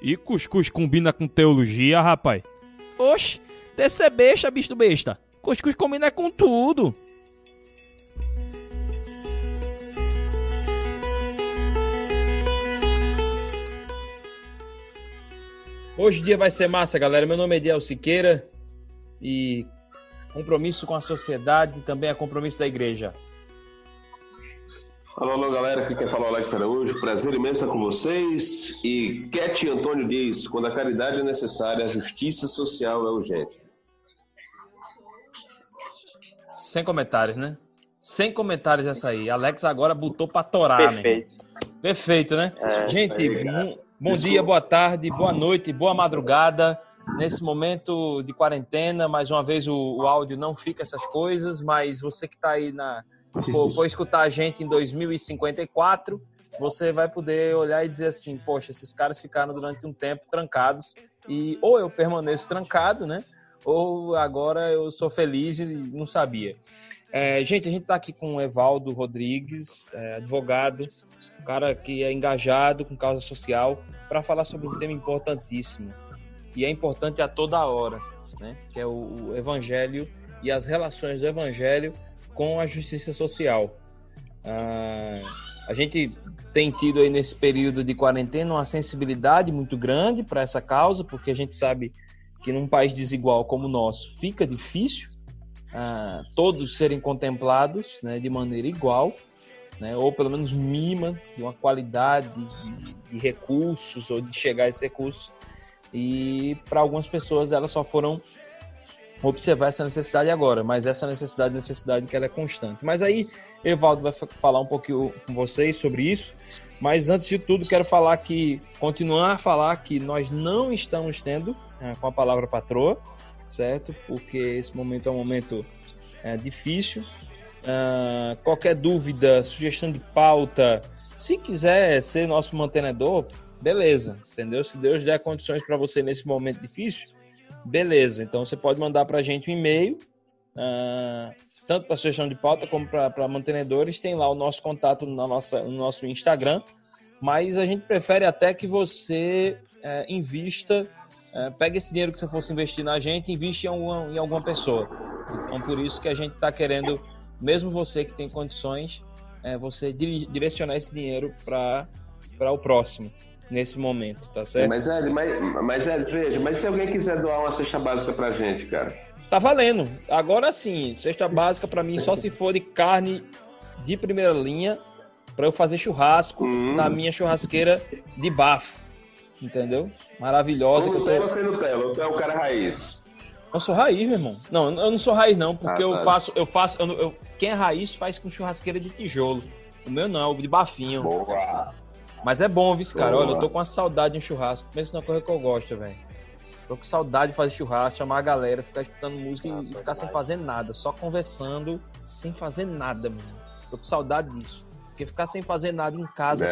E cuscuz combina com teologia, rapaz? Oxe, desse é besta, bicho besta. Cuscuz combina com tudo. Hoje o dia vai ser massa, galera. Meu nome é Ediel Siqueira e compromisso com a sociedade também é compromisso da igreja. Alô, alô, galera. Aqui quem fala é o Alex Araújo. Prazer imenso com vocês. E Cat Antônio diz: quando a caridade é necessária, a justiça social é urgente. Sem comentários, né? Sem comentários essa aí. Alex agora botou pra torar, Perfeito. Né? Perfeito, né? É, Gente, bom, bom dia, boa tarde, boa noite, boa madrugada. Nesse momento de quarentena, mais uma vez o, o áudio não fica essas coisas, mas você que está aí na, for, for escutar a gente em 2054, você vai poder olhar e dizer assim, poxa, esses caras ficaram durante um tempo trancados e ou eu permaneço trancado, né? Ou agora eu sou feliz e não sabia. É, gente, a gente está aqui com o Evaldo Rodrigues, é, advogado, um cara que é engajado com causa social, para falar sobre um tema importantíssimo. E é importante a toda hora, né? Que é o, o Evangelho e as relações do Evangelho com a justiça social. Ah, a gente tem tido aí nesse período de quarentena uma sensibilidade muito grande para essa causa, porque a gente sabe que num país desigual como o nosso fica difícil ah, todos serem contemplados né, de maneira igual, né, ou pelo menos mínima, de uma qualidade de, de recursos ou de chegar a esses recursos. E para algumas pessoas elas só foram observar essa necessidade agora, mas essa necessidade, necessidade que ela é constante. Mas aí, Evaldo vai falar um pouquinho com vocês sobre isso. Mas antes de tudo, quero falar que, continuar a falar que nós não estamos tendo é, com a palavra patroa, certo? Porque esse momento é um momento é, difícil. Uh, qualquer dúvida, sugestão de pauta, se quiser ser nosso mantenedor, beleza, entendeu? Se Deus der condições para você nesse momento difícil, beleza. Então você pode mandar para a gente um e-mail, uh, tanto para sugestão de pauta como para mantenedores. Tem lá o nosso contato na nossa, no nosso Instagram. Mas a gente prefere até que você uh, invista, uh, pegue esse dinheiro que você fosse investir na gente e invista em alguma, em alguma pessoa. Então por isso que a gente está querendo, mesmo você que tem condições, é, você direcionar esse dinheiro para o próximo nesse momento, tá certo? Mas, Ed, mas, mas Ed, veja, mas se alguém quiser doar uma cesta básica pra gente, cara? Tá valendo. Agora sim, cesta básica para mim só se for de carne de primeira linha para eu fazer churrasco hum. na minha churrasqueira de bafo. Entendeu? Maravilhosa. Com Nutella tô... sem Nutella, tu é o cara raiz. Eu sou raiz, meu irmão. Não, eu não sou raiz não, porque ah, eu tá. faço, eu faço, eu, eu, quem é raiz faz com churrasqueira de tijolo. O meu não, o de bafinho. Boa. Mas é bom, viu, cara? Olha, eu tô com uma saudade de um churrasco. Pensa numa coisa que eu gosto, velho. Tô com saudade de fazer churrasco, chamar a galera, ficar escutando música ah, e, ficar sem fazer nada, só conversando, sem fazer nada, mano. Tô com saudade disso. Porque ficar sem fazer nada em casa é,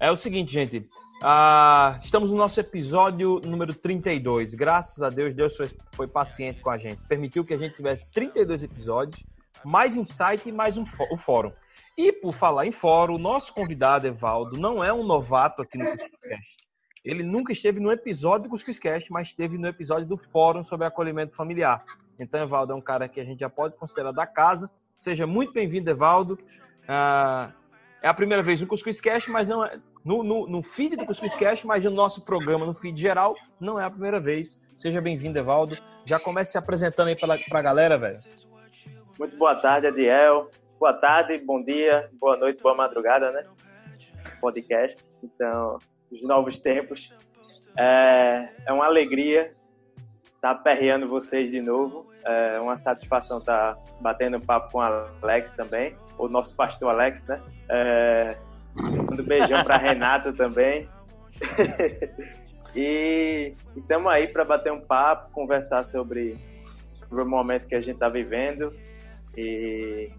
é. É o seguinte, gente. Ah, estamos no nosso episódio número 32. Graças a Deus, Deus foi, foi paciente com a gente. Permitiu que a gente tivesse 32 episódios, mais insight e mais um, o fórum. E por falar em fórum, o nosso convidado, Evaldo, não é um novato aqui no Cuscuzcast. Ele nunca esteve no episódio do Cuscuzcast, mas esteve no episódio do fórum sobre acolhimento familiar. Então, Evaldo é um cara que a gente já pode considerar da casa. Seja muito bem-vindo, Evaldo. Ah, é a primeira vez no Cuscuzcast, mas não é no, no, no feed do Cuscuzcast, mas no nosso programa, no feed geral, não é a primeira vez. Seja bem-vindo, Evaldo. Já comece se apresentando aí para a galera, velho. Muito boa tarde, Adiel boa tarde, bom dia, boa noite, boa madrugada, né? Podcast. Então, os novos tempos. É, é uma alegria estar tá perreando vocês de novo. É uma satisfação estar tá batendo papo com o Alex também, o nosso pastor Alex, né? É, um beijão para Renata também. e estamos aí para bater um papo, conversar sobre, sobre o momento que a gente está vivendo e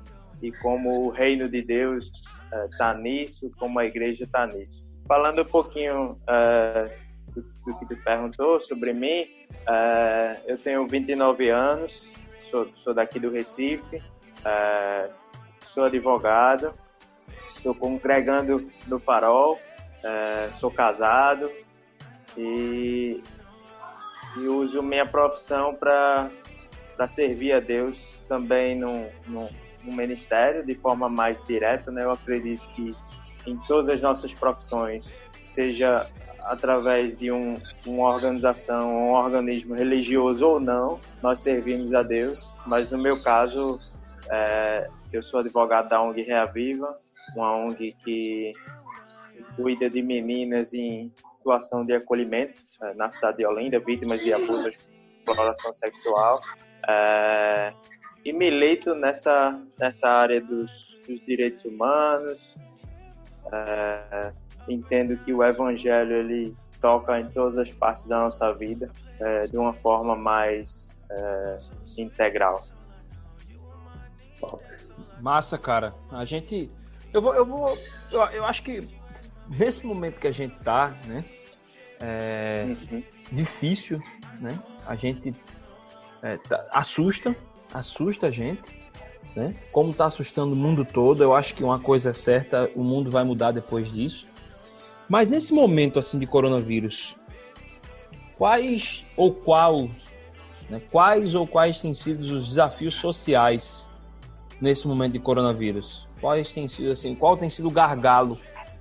e como o reino de Deus está eh, uh, nisso, como a igreja está nisso. Falando um pouquinho uh, do, do, que tu perguntou sobre mim, uh, eu tenho 29 anos, sou, sou daqui do Recife, sou advogado, estou congregando no Farol, sou casado e, e uso minha profissão para servir a Deus também no, no, no, ministério de forma mais direta. Né? Eu acredito que em todas as nossas profissões, seja através de um, uma organização, um organismo religioso ou não, nós servimos a Deus. Mas no meu caso, é, eu sou advogado da ONG Reaviva, uma ONG que cuida de meninas em situação de acolhimento é, na cidade de Olinda, vítimas de abuso exploração sexual. É, e milito nessa, nessa área dos, dos direitos humanos. É, entendo que o evangelho ele toca em todas as partes da nossa vida é, de uma forma mais é, integral. Massa, cara. A gente. Eu vou. Eu, vou eu, eu acho que nesse momento que a gente tá, né? É uhum. difícil, né? A gente é, tá, assusta, assusta a gente, né? Como tá assustando o mundo todo, eu acho que uma coisa é certa, o mundo vai mudar depois disso. Mas nesse momento assim de coronavírus, quais ou qual, né, quais ou quais têm sido os desafios sociais nesse momento de coronavírus? Quais têm sido assim, qual tem sido o gargalo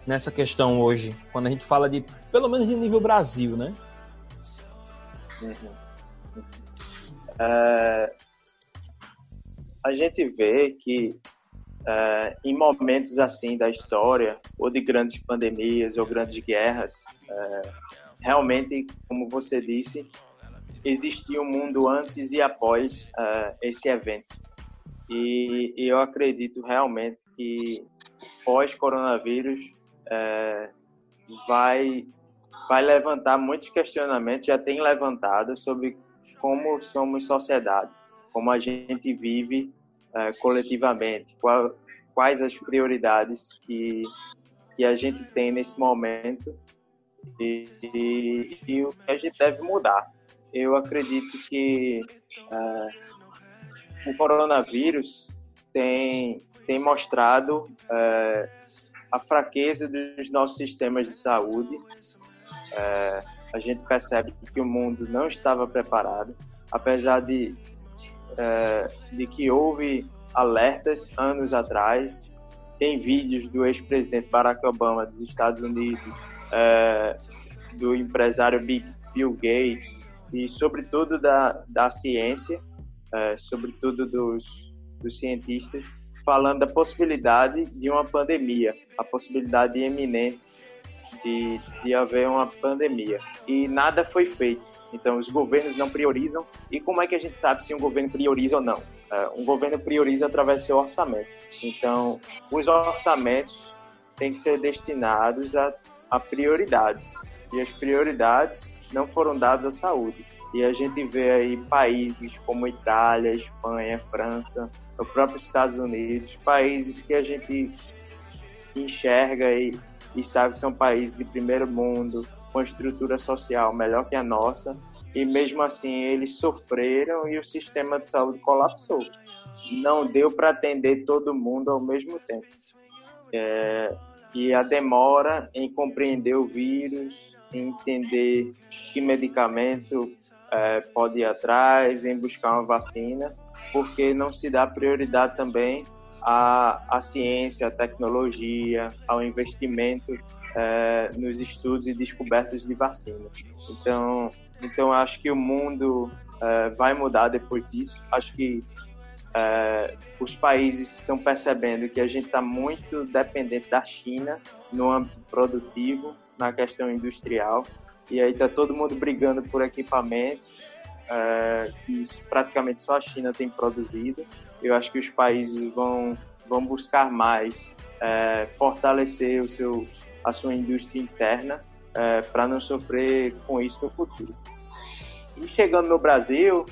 nessa questão hoje, quando a gente fala de, pelo menos de nível Brasil, né? Uhum. É, a gente vê que é, em momentos assim da história, ou de grandes pandemias ou grandes guerras, é, realmente, como você disse, existia um mundo antes e após é, esse evento. E, e eu acredito realmente que pós-coronavírus vai vai levantar muitos questionamentos, já tem levantado sobre como somos sociedade, como a gente vive é, coletivamente, qual, quais as prioridades que que a gente tem nesse momento e, e, e o que a gente deve mudar. Eu acredito que é, o coronavírus tem, tem mostrado é, a fraqueza dos nossos sistemas de saúde. A gente percebe que o mundo não estava preparado, apesar de, é, de que houve alertas anos atrás. Tem vídeos do ex-presidente Barack Obama dos Estados Unidos, é, do empresário Bill Gates e, sobretudo, da, da ciência é, sobretudo dos, dos cientistas, falando da possibilidade de uma pandemia, a possibilidade iminente de, de haver uma pandemia. E nada foi feito. Então, os governos não priorizam. E como é que a gente sabe se um governo prioriza ou não? É, um governo prioriza através do seu orçamento. Então, os orçamentos têm que ser destinados a, a prioridades. E as prioridades não foram dadas à saúde. E a gente vê aí países como Itália, Espanha, França, o próprio Estados Unidos, países que a gente enxerga e, e sabe que são países de primeiro mundo, com estrutura social melhor que a nossa, e mesmo assim eles sofreram e o sistema de saúde colapsou. Não deu para atender todo mundo ao mesmo tempo. É, e a demora em compreender o vírus, em entender que medicamento é, pode ir atrás, em buscar uma vacina, porque não se dá prioridade também à, à ciência, à tecnologia, ao investimento é, nos estudos e descobertas de vacinas. Então, então acho que o mundo é, vai mudar depois disso. Acho que é, os países estão percebendo que a gente está muito dependente da China no âmbito produtivo, na questão industrial, e aí tá todo mundo brigando por equipamentos é, que praticamente só a China tem produzido. Eu acho que os países vão, vão buscar mais fortalecer o seu, a sua indústria interna é, para não sofrer com isso no futuro. E chegando no Brasil,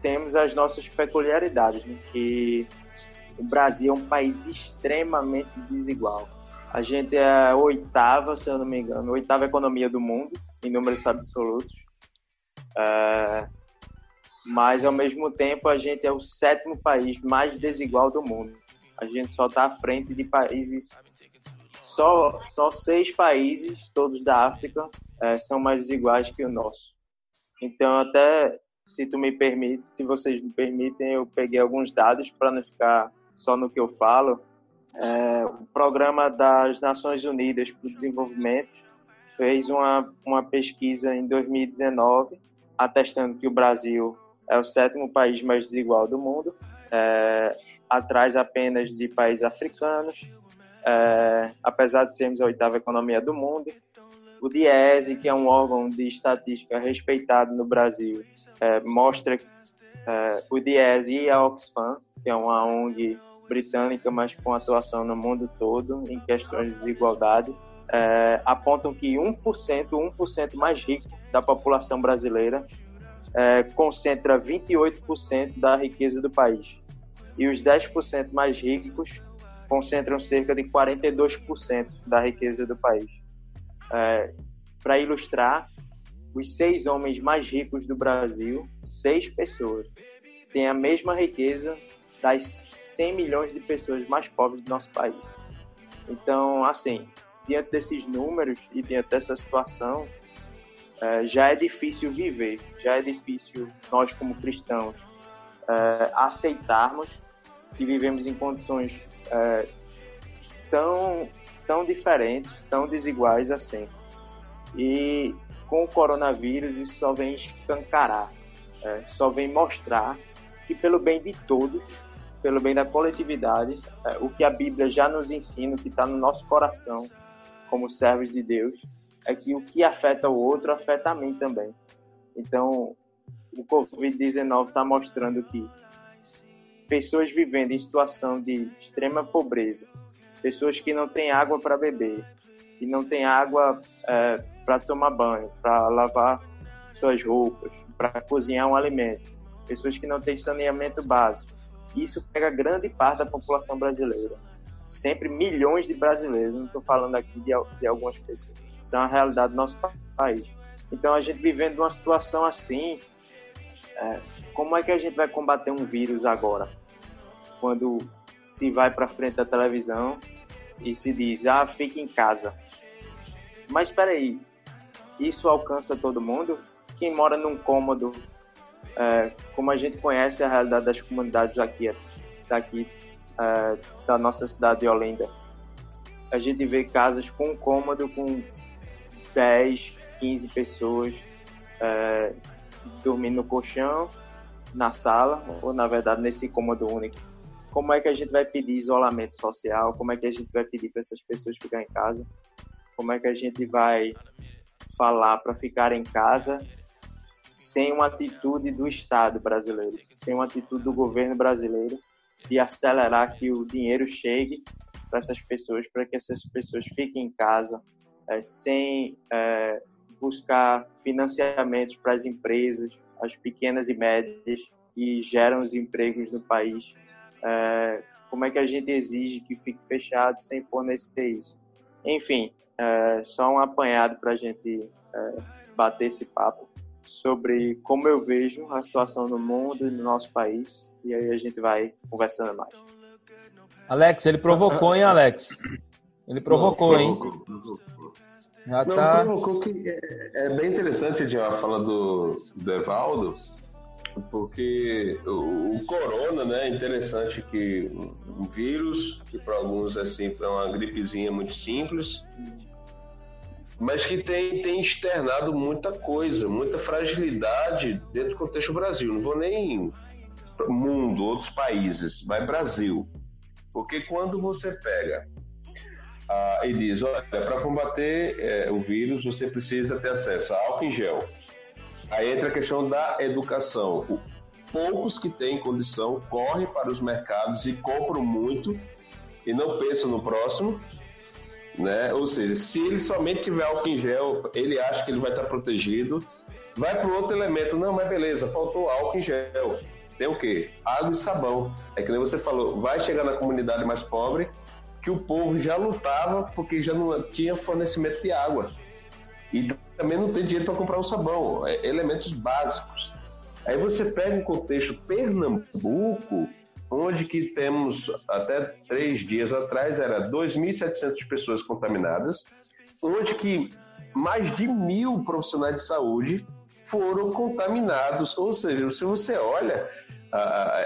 temos as nossas peculiaridades, né? que o Brasil é um país extremamente desigual. A gente é a oitava, se eu não me engano, a oitava economia do mundo em números absolutos. É, mas, ao mesmo tempo, a gente é o sétimo país mais desigual do mundo. A gente só está à frente de países só, só seis países, todos da África, é, são mais desiguais que o nosso. Então, até se tu me permite, se vocês me permitem, eu peguei alguns dados para não ficar só no que eu falo. É, o Programa das Nações Unidas para o Desenvolvimento fez uma, uma pesquisa em 2019 atestando que o Brasil é o sétimo país mais desigual do mundo, é, atrás apenas de países africanos, é, apesar de sermos a oitava economia do mundo. O DIESE, que é um órgão de estatística respeitado no Brasil, é, mostra é, o DIESE e a Oxfam, que é uma ONG britânica, mas com atuação no mundo todo em questões de desigualdade, é, apontam que 1%, 1% mais rico da população brasileira é, concentra 28% da riqueza do país. E os 10% mais ricos concentram cerca de 42% da riqueza do país. É, Para ilustrar, os seis homens mais ricos do Brasil, seis pessoas, têm a mesma riqueza das 100 milhões de pessoas mais pobres do nosso país. Então, assim, diante desses números e diante dessa situação, é, já é difícil viver, já é difícil nós, como cristãos, é, aceitarmos que vivemos em condições é, tão, tão diferentes, tão desiguais assim. E com o coronavírus, isso só vem escancarar, é, só vem mostrar que, pelo bem de todos, pelo bem da coletividade, é, o que a Bíblia já nos ensina, que está no nosso coração, como servos de Deus, é que o que afeta o outro afeta a mim também. Então, o Covid-19 está mostrando que pessoas vivendo em situação de extrema pobreza, pessoas que não têm água para beber, que não têm água é, para tomar banho, para lavar suas roupas, para cozinhar um alimento, pessoas que não têm saneamento básico. Isso pega grande parte da população brasileira. Sempre milhões de brasileiros, não estou falando aqui de, de algumas pessoas. Isso é uma realidade do nosso país. Então, a gente vivendo uma situação assim, é, como é que a gente vai combater um vírus agora? Quando se vai para frente da televisão e se diz, ah, fique em casa. Mas espera aí, isso alcança todo mundo? Quem mora num cômodo, é, como a gente conhece a realidade das comunidades aqui, daqui é, da nossa cidade de Olinda, a gente vê casas com um cômodo com 10, 15 pessoas é, dormindo no colchão, na sala, ou na verdade nesse cômodo único. Como é que a gente vai pedir isolamento social? Como é que a gente vai pedir para essas pessoas ficar em casa? Como é que a gente vai falar para ficar em casa sem uma atitude do Estado brasileiro, sem uma atitude do governo brasileiro de acelerar que o dinheiro chegue para essas pessoas, para que essas pessoas fiquem em casa, é, sem é, buscar financiamentos para as empresas, as pequenas e médias que geram os empregos no país. É, como é que a gente exige que fique fechado sem fornecer isso? Enfim, é, só um apanhado para a gente é, bater esse papo sobre como eu vejo a situação no mundo e no nosso país. E aí a gente vai conversando mais. Alex, ele provocou, hein, Alex? Ele provocou, hein? Já Não, tá... provocou que é, é bem interessante a fala do, do Evaldo, porque o, o, corona, né, é interessante que um vírus, que para alguns é simples, é uma gripezinha muito simples, mas que tem, tem externado muita coisa, muita fragilidade dentro do contexto Brasil. Não vou nem mundo, outros países, vai Brasil. Porque quando você pega ah, e diz: olha, para combater é, o vírus você precisa ter acesso a álcool em gel. Aí entra a questão da educação. Poucos que têm condição correm para os mercados e compram muito e não pensam no próximo. Né? Ou seja, se ele somente tiver álcool em gel, ele acha que ele vai estar protegido. Vai para outro elemento, não, mas beleza, faltou álcool em gel. Tem o quê? Água e sabão. É que nem você falou, vai chegar na comunidade mais pobre, que o povo já lutava porque já não tinha fornecimento de água. E também não tem dinheiro para comprar o sabão, é elementos básicos. Aí você pega um contexto Pernambuco, onde que temos até três dias atrás era 2.700 pessoas contaminadas, onde que mais de mil profissionais de saúde foram contaminados. Ou seja, se você olha,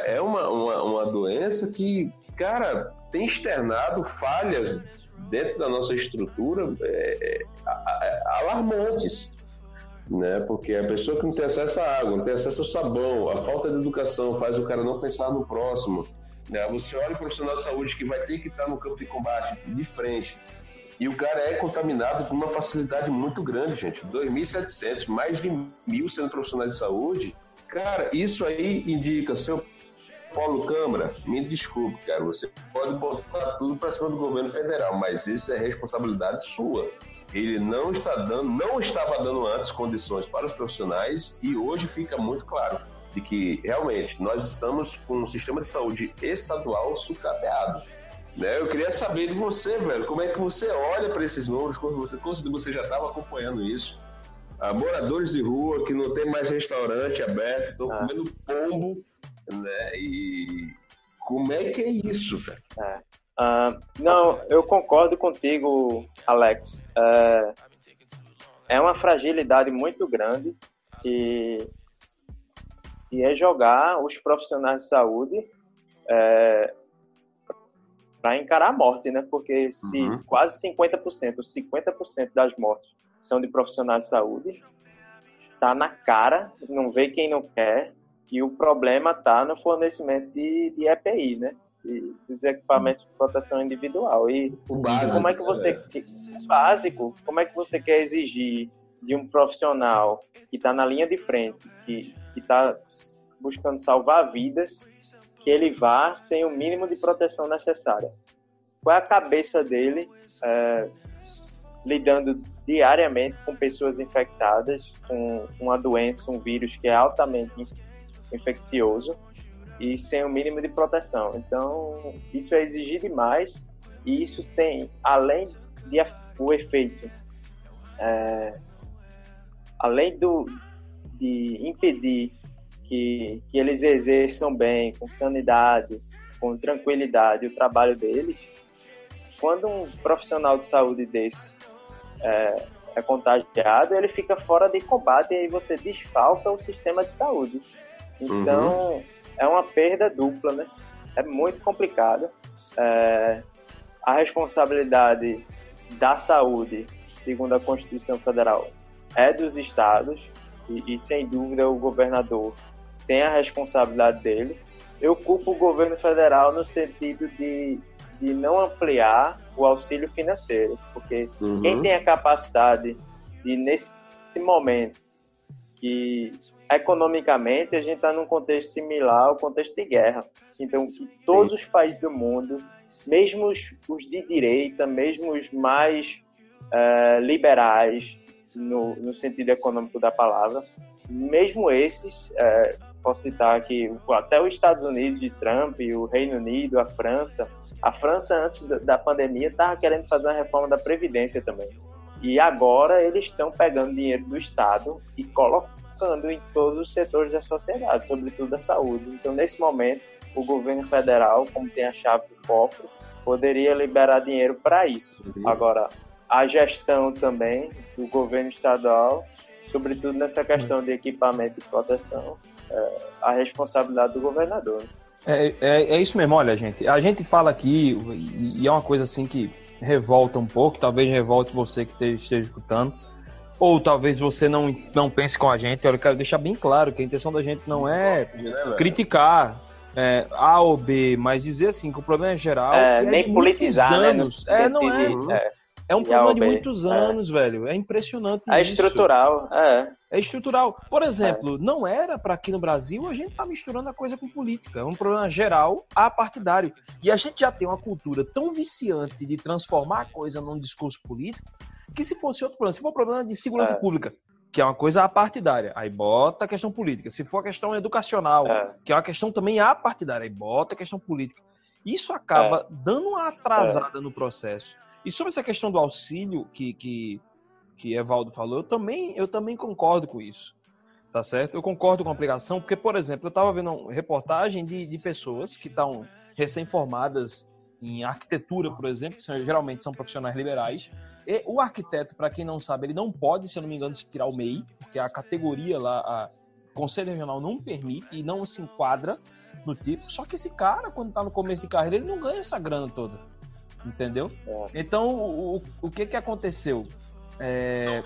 é uma, uma, uma doença que, cara, tem externado falhas dentro da nossa estrutura é, é, alarmantes. Né? Porque a pessoa que não tem acesso à água, não tem acesso ao sabão, a falta de educação faz o cara não pensar no próximo. Né? Você olha o profissional de saúde que vai ter que estar no campo de combate de frente, e o cara é contaminado com uma facilidade muito grande, gente. 2.700, mais de mil sendo profissionais de saúde. Cara, isso aí indica, seu Paulo Câmara, me desculpe, cara, você pode botar tudo para cima do governo federal, mas isso é responsabilidade sua. Ele não está dando, não estava dando antes condições para os profissionais e hoje fica muito claro de que realmente nós estamos com um sistema de saúde estadual sucateado né? Eu queria saber de você, velho, como é que você olha para esses números, quando você, quando você já estava acompanhando isso. Ah, moradores de rua que não tem mais restaurante aberto, estão ah. comendo pombo, né? E como é que é isso, velho? É. Uh, não, eu concordo contigo, Alex. É, é uma fragilidade muito grande e, e é jogar os profissionais de saúde é, para encarar a morte, né? Porque se uhum. quase 50%, 50% das mortes são de profissionais de saúde, tá na cara, não vê quem não quer, que o problema tá no fornecimento de, de EPI, né? Dos equipamentos de proteção individual. E, o básico, como é que você é. básico, como é que você quer exigir de um profissional que está na linha de frente, que está buscando salvar vidas, que ele vá sem o mínimo de proteção necessária. Qual é a cabeça dele é, lidando diariamente com pessoas infectadas com uma doença, um vírus que é altamente infeccioso e sem o mínimo de proteção. Então, isso é exigir demais e isso tem, além de o efeito, é, além do, de impedir que, que eles exerçam bem, com sanidade, com tranquilidade o trabalho deles, quando um profissional de saúde desse é, é contagiado, ele fica fora de combate e aí você desfalca o sistema de saúde. Então, uhum. é uma perda dupla, né? É muito complicado. É, a responsabilidade da saúde, segundo a Constituição Federal, é dos estados e, e sem dúvida o governador tem a responsabilidade dele. Eu culpo o governo federal no sentido de, de não ampliar o auxílio financeiro, porque uhum. quem tem a capacidade de, nesse momento, que economicamente a gente está num contexto similar ao contexto de guerra, então todos os países do mundo, mesmo os, os de direita, mesmo os mais uh, liberais no, no sentido econômico da palavra, mesmo esses uh, posso citar aqui até os Estados Unidos de Trump, o Reino Unido, a França. A França, antes da pandemia, estava querendo fazer uma reforma da Previdência também. E agora eles estão pegando dinheiro do Estado e colocando em todos os setores da sociedade, sobretudo da saúde. Então, nesse momento, o governo federal, como tem a chave do cofre, poderia liberar dinheiro para isso. Uhum. Agora, a gestão também do governo estadual, sobretudo nessa questão de equipamento e proteção, é, a responsabilidade do governador. É, é, é, isso mesmo, olha, gente. A gente fala aqui, e é uma coisa assim que revolta um pouco, talvez revolte você que esteja escutando, ou talvez você não, não pense com a gente. Eu quero deixar bem claro que a intenção da gente não é criticar é, A ou B, mas dizer assim que o problema é geral. É, nem politizar, anos. né? é, não é. é. É um problema de muitos é. anos, é. velho. É impressionante. É isso. estrutural, é. É estrutural. Por exemplo, é. não era para aqui no Brasil a gente tá misturando a coisa com política. É um problema geral a partidário. E a gente já tem uma cultura tão viciante de transformar a coisa num discurso político que se fosse outro problema, se for um problema de segurança é. pública, que é uma coisa apartidária, aí bota a questão política. Se for a questão educacional, é. que é uma questão também apartidária, aí bota a questão política. Isso acaba é. dando uma atrasada no processo. E sobre essa questão do auxílio que, que, que Evaldo falou, eu também, eu também concordo com isso. tá certo? Eu concordo com a aplicação, porque, por exemplo, eu estava vendo uma reportagem de, de pessoas que estão recém-formadas em arquitetura, por exemplo, que são, geralmente são profissionais liberais. E o arquiteto, para quem não sabe, ele não pode, se eu não me engano, se tirar o MEI, porque a categoria lá, a Conselho Regional não permite e não se enquadra no tipo. Só que esse cara, quando está no começo de carreira, ele não ganha essa grana toda. Entendeu? É. Então, o, o que que aconteceu? É,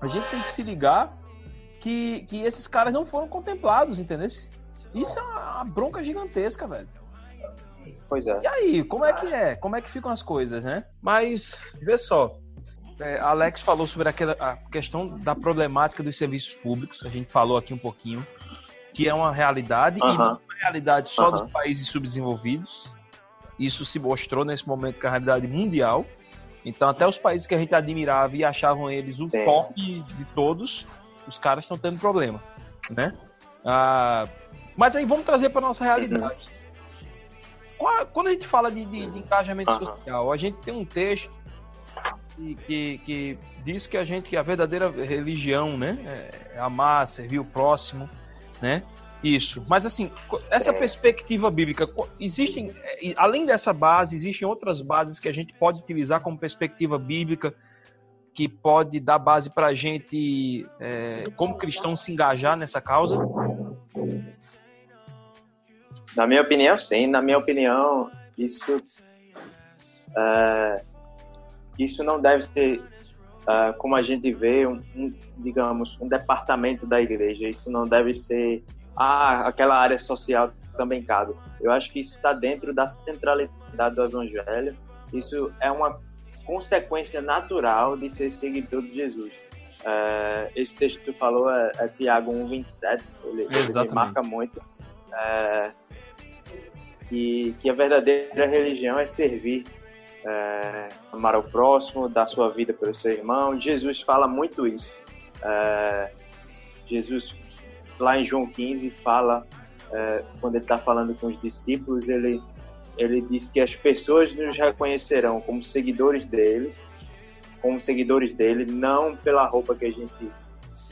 a gente tem que se ligar que, que esses caras não foram contemplados, entendeu? Isso é uma bronca gigantesca, velho. Pois é. E aí, como é que é? Como é que ficam as coisas, né? Mas, vê só. É, Alex falou sobre aquela, a questão da problemática dos serviços públicos. A gente falou aqui um pouquinho. Que é uma realidade, uh -huh. e não é uma realidade só uh -huh. dos países subdesenvolvidos. Isso se mostrou nesse momento que é a realidade mundial. Então, até os países que a gente admirava e achavam eles o Sim. top de todos, os caras estão tendo problema, né? Ah, mas aí vamos trazer para nossa realidade. Uhum. Quando a gente fala de, de, de engajamento uhum. social, a gente tem um texto que, que, que, diz que a gente que a verdadeira religião, né, é amar, servir o próximo, né? Isso. Mas assim, essa perspectiva bíblica, existem, é, além dessa base, existem outras bases que a gente pode utilizar como perspectiva bíblica, que pode dar base para a gente, é, como cristão, se engajar nessa causa? Na minha opinião, sim. Na minha opinião, isso, é, isso não deve ser Uh, como a gente vê, um, um, digamos, um departamento da igreja. Isso não deve ser ah, aquela área social também cabe. Eu acho que isso está dentro da centralidade do Evangelho. Isso é uma consequência natural de ser seguidor de Jesus. É, esse texto que tu falou é, é Tiago 1,27, ele, ele marca muito. É, que, que a verdadeira religião é servir, é, amar ao próximo, dar sua vida pelo seu irmão. Jesus fala muito isso. É, Jesus lá em João 15 fala, é, quando ele está falando com os discípulos, ele, ele diz que as pessoas nos reconhecerão como seguidores dele, como seguidores dele, não pela roupa que a gente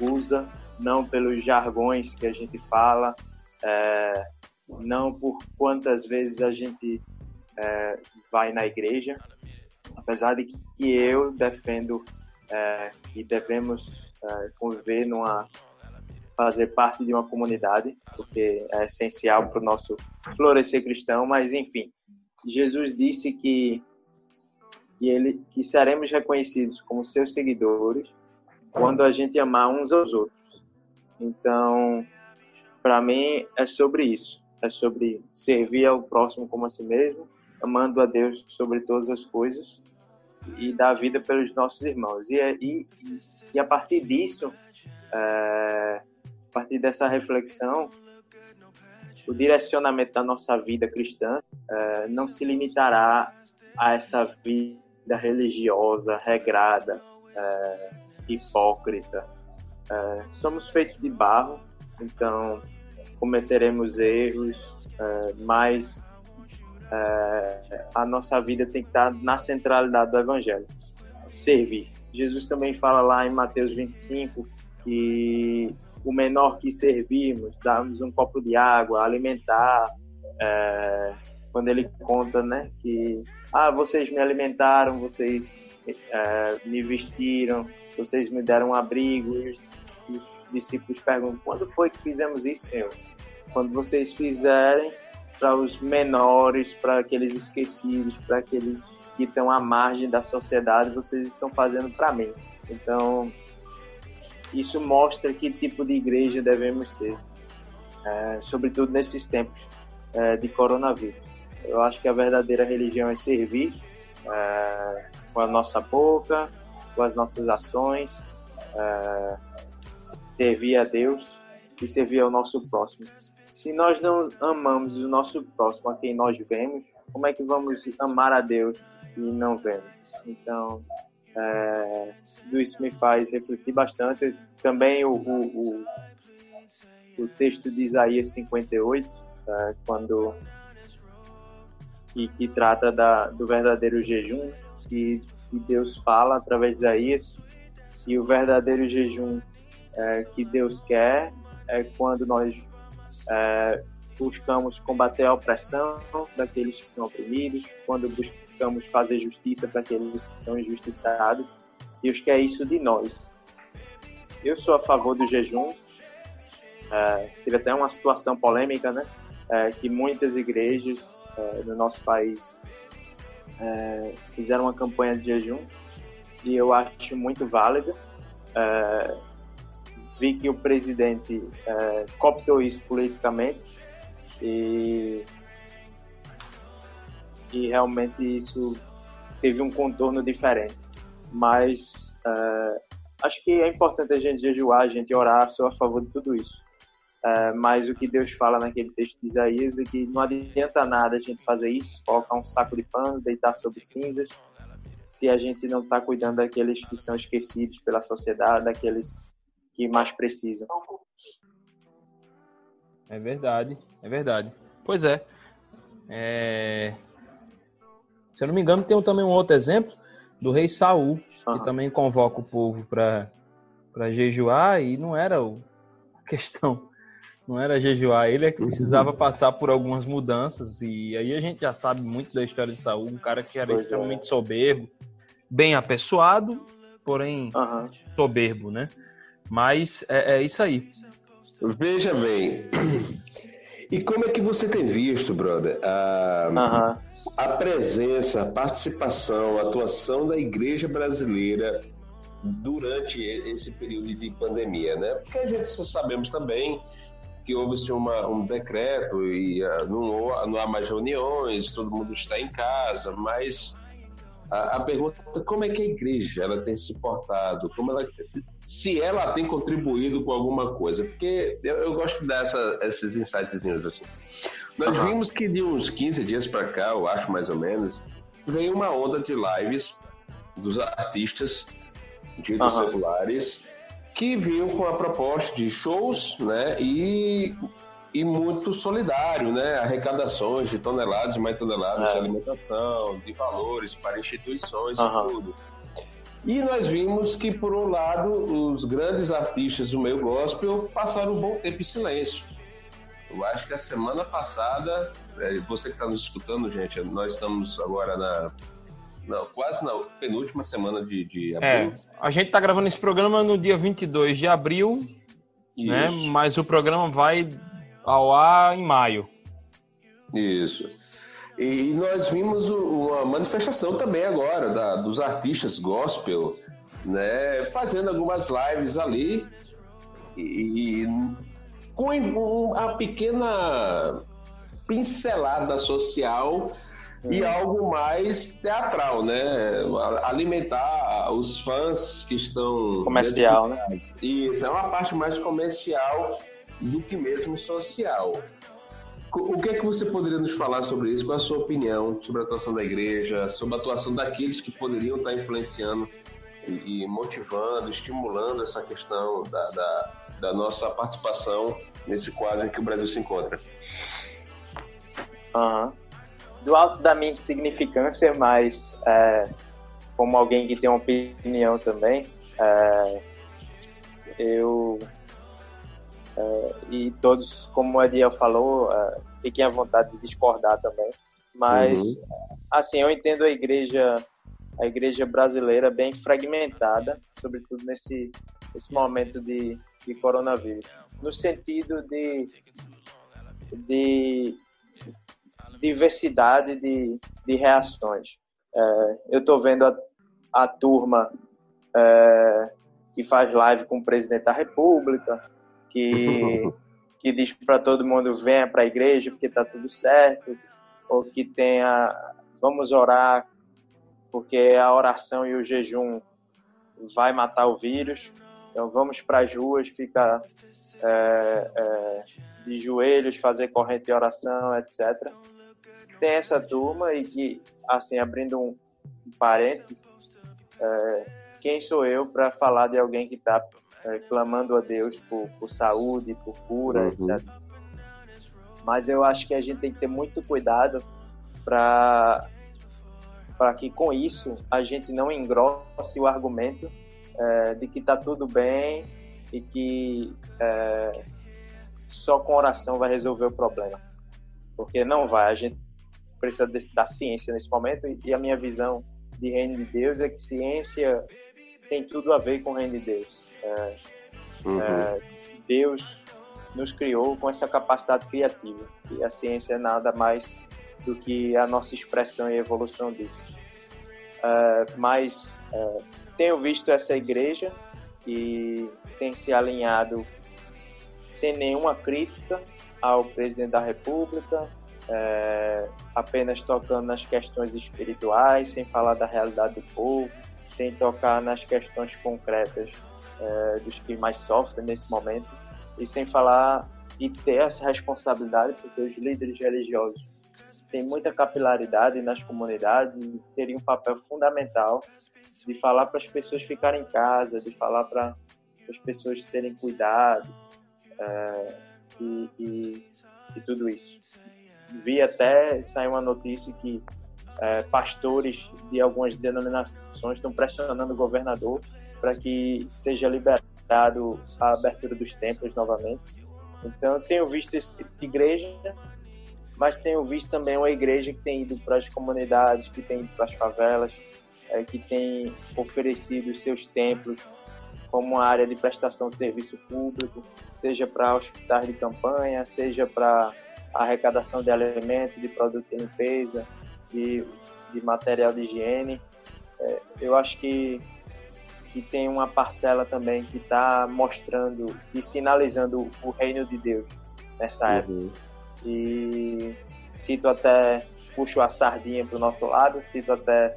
usa, não pelos jargões que a gente fala, é, não por quantas vezes a gente é, vai na igreja, apesar de que eu defendo é, que devemos é, conviver numa fazer parte de uma comunidade, porque é essencial para o nosso florescer cristão, mas enfim, Jesus disse que que ele que seremos reconhecidos como seus seguidores quando a gente amar uns aos outros. Então, para mim é sobre isso, é sobre servir ao próximo como a si mesmo, amando a Deus sobre todas as coisas e dar vida pelos nossos irmãos. E, e, e a partir disso, é, a partir dessa reflexão, o direcionamento da nossa vida cristã uh, não se limitará a essa vida religiosa, regrada, uh, hipócrita. Uh, somos feitos de barro, então cometeremos erros, mas a nossa vida tem que estar na centralidade do Evangelho servir. Jesus também fala lá em Mateus 25 que o menor que servirmos, darmos um copo de água, alimentar. É, quando ele conta, né, que ah, vocês me alimentaram, vocês é, me vestiram, vocês me deram um abrigo. Os, os discípulos perguntam: quando foi que fizemos isso, Senhor? Quando vocês fizerem para os menores, para aqueles esquecidos, para aqueles que estão à margem da sociedade, vocês estão fazendo para mim. Então, isso mostra que tipo de igreja devemos ser, é, sobretudo nesses tempos é, de coronavírus. Eu acho que a verdadeira religião é servir é, com a nossa boca, com as nossas ações, é, servir a Deus e servir ao nosso próximo. Se nós não amamos o nosso próximo, a quem nós vemos, como é que vamos amar a Deus e não vemos? Então, é, tudo isso me faz refletir bastante. Também o, o, o, o texto de Isaías 58, é, quando que, que trata da, do verdadeiro jejum, e, e Deus fala através de Isaías que o verdadeiro jejum é, que Deus quer é quando nós é, buscamos combater a opressão daqueles que são oprimidos, quando buscamos fazer justiça para aqueles que são injustiçados. Deus quer isso de nós. Eu sou a favor do jejum. É, teve até uma situação polêmica, né? É, que muitas igrejas é, no nosso país é, fizeram uma campanha de jejum e eu acho muito válida. Vi que o presidente é, isso politicamente e, e realmente isso teve um contorno diferente. Mas é, acho que é importante a gente jejuar, a gente orar, sou a favor de tudo isso. É, mas o que Deus fala naquele texto de Isaías é que não adianta nada a gente fazer isso, colocar um saco de pano, deitar sobre cinzas, se a gente não está cuidando daqueles que são esquecidos pela sociedade, daqueles que mais precisam. É verdade, é verdade. Pois é. é... Se eu não me engano, tem também um outro exemplo do rei Saul, uhum. que também convoca o povo para jejuar e não era o... a questão não era jejuar, ele é que precisava passar por algumas mudanças e aí a gente já sabe muito da história de Saul, um cara que era pois é. extremamente é. soberbo, bem apessoado, porém uhum. soberbo, né? Mas é, é, isso aí. Veja bem, e como é que você tem visto, brother, a, uhum. a presença, a participação, a atuação da igreja brasileira durante esse período de pandemia, né? Porque a gente sabemos também que houve-se um decreto e uh, não, não há mais reuniões, todo mundo está em casa, mas a, a, pergunta é como é que a igreja ela tem se portado, como ela, se ela tem contribuído com alguma coisa, porque eu, eu gosto dessa esses insightzinhos assim. Nós uhum. vimos que de uns 15 dias para cá, eu acho mais ou menos, veio uma onda de lives dos artistas de uhum. celulares que vinham com a proposta de shows, né, e, e muito solidário, né, arrecadações de toneladas e mais toneladas é. de alimentação, de valores para instituições uhum. e tudo. E nós vimos que, por um lado, os grandes artistas do meio gospel passaram um bom tempo em silêncio. Eu acho que a semana passada, é, você que está nos escutando, gente, nós estamos agora na não, quase na penúltima semana de, de abril. É, a gente tá gravando esse programa no dia 22 de abril? Isso. né? Mas o programa vai ao ar em maio. Isso. E nós vimos uma manifestação também agora da, dos artistas gospel, né? Fazendo algumas lives ali e, e com uma pequena pincelada social e é. algo mais teatral, né? Alimentar os fãs que estão. Comercial, né? Isso, é uma parte mais comercial do que mesmo social. O que é que você poderia nos falar sobre isso? Qual a sua opinião sobre a atuação da igreja, sobre a atuação daqueles que poderiam estar influenciando e, motivando, estimulando essa questão da, da, da nossa participação nesse quadro em que o Brasil se encontra? Uhum do alto da minha insignificância, mas é, como alguém que tem uma opinião também, é, eu é, e todos, como o Ediel falou, é, fiquem à vontade de discordar também. Mas uhum. assim, eu entendo a igreja a igreja brasileira bem fragmentada, sobretudo nesse, nesse momento de, de coronavírus, no sentido de, de diversidade de, de reações. É, eu estou vendo a, a turma é, que faz live com o presidente da República, que, que diz para todo mundo venha para a igreja porque está tudo certo, ou que tenha vamos orar porque a oração e o jejum vai matar o vírus. Então vamos para as ruas, ficar é, é, de joelhos, fazer corrente de oração, etc tem essa turma e que, assim, abrindo um parênteses, é, quem sou eu para falar de alguém que está é, clamando a Deus por, por saúde, por cura, uhum. etc. Mas eu acho que a gente tem que ter muito cuidado para para que com isso a gente não engrosse o argumento é, de que está tudo bem e que é, só com oração vai resolver o problema. Porque não vai, a gente precisa de, da ciência nesse momento e a minha visão de reino de Deus é que ciência tem tudo a ver com o reino de Deus. É, uhum. é, Deus nos criou com essa capacidade criativa e a ciência é nada mais do que a nossa expressão e evolução disso. É, mas é, tenho visto essa igreja que tem se alinhado sem nenhuma crítica ao presidente da República, é, apenas tocando nas questões espirituais, sem falar da realidade do povo, sem tocar nas questões concretas é, dos que mais sofrem nesse momento, e sem falar e ter essa responsabilidade, porque os líderes religiosos têm muita capilaridade nas comunidades e teriam um papel fundamental de falar para as pessoas ficarem em casa, de falar para as pessoas terem cuidado é, e, e, e tudo isso. Vi até sair uma notícia que é, pastores de algumas denominações estão pressionando o governador para que seja liberado a abertura dos templos novamente. Então, eu tenho visto esse tipo de igreja, mas tenho visto também uma igreja que tem ido para as comunidades, que tem ido para as favelas, é, que tem oferecido seus templos como uma área de prestação de serviço público, seja para hospitais de campanha, seja para arrecadação de alimentos, de produtos de limpeza, de, de material de higiene. É, eu acho que, que tem uma parcela também que está mostrando e sinalizando o reino de Deus nessa uhum. época. E cito até, puxo a sardinha para o nosso lado, cito até